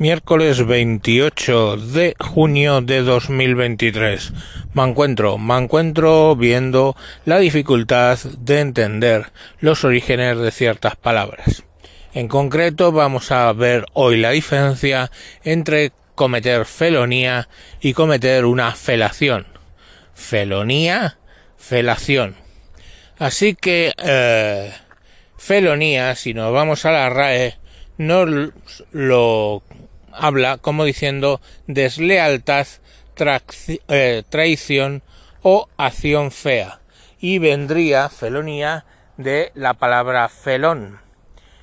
Miércoles 28 de junio de 2023. Me encuentro, me encuentro viendo la dificultad de entender los orígenes de ciertas palabras. En concreto vamos a ver hoy la diferencia entre cometer felonía y cometer una felación. Felonía, felación. Así que eh, felonía, si nos vamos a la RAE, no lo habla como diciendo deslealtad, eh, traición o acción fea. Y vendría felonía de la palabra felón,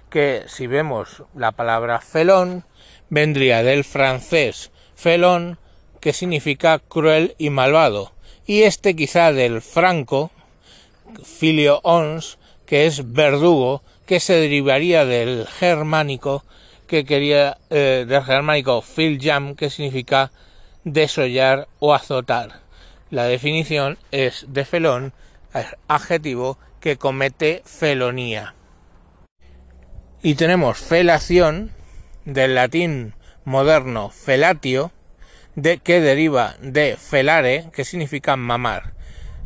que si vemos la palabra felón, vendría del francés felón, que significa cruel y malvado, y este quizá del franco, filio ons, que es verdugo, que se derivaría del germánico que quería eh, del germánico filjam, que significa desollar o azotar. La definición es de felón, adjetivo que comete felonía. Y tenemos felación, del latín moderno felatio, de, que deriva de felare, que significa mamar.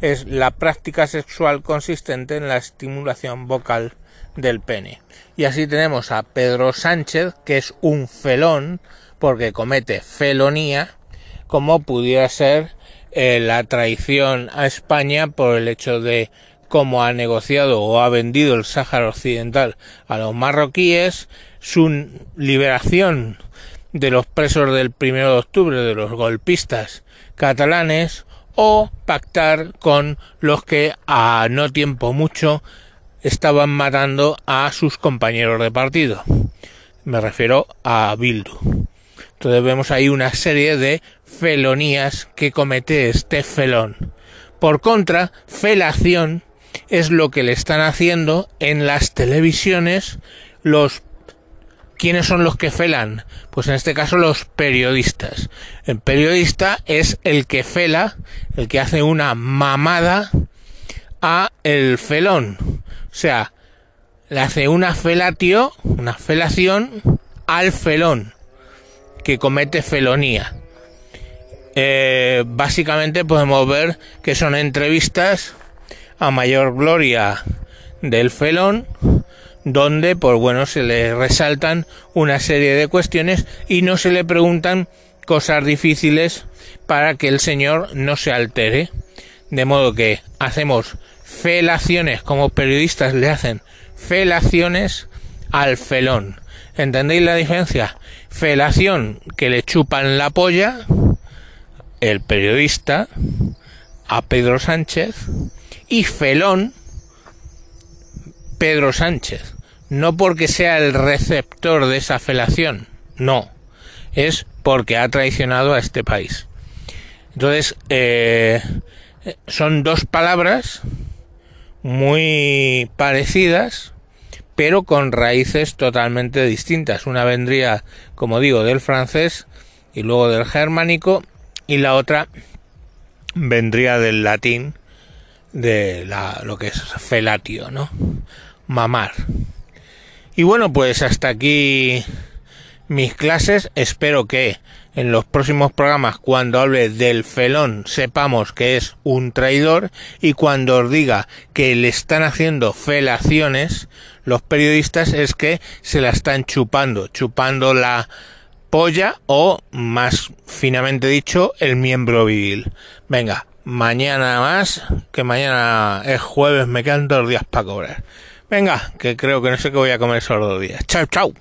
Es la práctica sexual consistente en la estimulación vocal del pene. Y así tenemos a Pedro Sánchez, que es un felón, porque comete felonía, como pudiera ser eh, la traición a España por el hecho de cómo ha negociado o ha vendido el Sáhara Occidental a los marroquíes, su liberación de los presos del primero de octubre, de los golpistas catalanes, o pactar con los que a no tiempo mucho estaban matando a sus compañeros de partido. Me refiero a Bildu. Entonces vemos ahí una serie de felonías que comete este felón. Por contra, felación es lo que le están haciendo en las televisiones los ¿Quiénes son los que felan? Pues en este caso los periodistas. El periodista es el que fela, el que hace una mamada a el felón. O sea, le hace una felatio, una felación al felón que comete felonía. Eh, básicamente podemos ver que son entrevistas a mayor gloria del felón donde pues bueno se le resaltan una serie de cuestiones y no se le preguntan cosas difíciles para que el señor no se altere de modo que hacemos felaciones, como periodistas le hacen felaciones al felón. ¿Entendéis la diferencia? Felación que le chupan la polla, el periodista, a Pedro Sánchez, y felón, Pedro Sáncez. No porque sea el receptor de esa felación, no. Es porque ha traicionado a este país. Entonces, eh, son dos palabras muy parecidas, pero con raíces totalmente distintas. Una vendría, como digo, del francés y luego del germánico, y la otra vendría del latín, de la, lo que es felatio, ¿no? Mamar. Y bueno, pues hasta aquí mis clases. Espero que en los próximos programas, cuando hable del felón, sepamos que es un traidor y cuando os diga que le están haciendo felaciones, los periodistas es que se la están chupando, chupando la polla o, más finamente dicho, el miembro viril. Venga, mañana más, que mañana es jueves, me quedan dos días para cobrar. Venga, que creo que no sé qué voy a comer esos dos días. Chao, chao.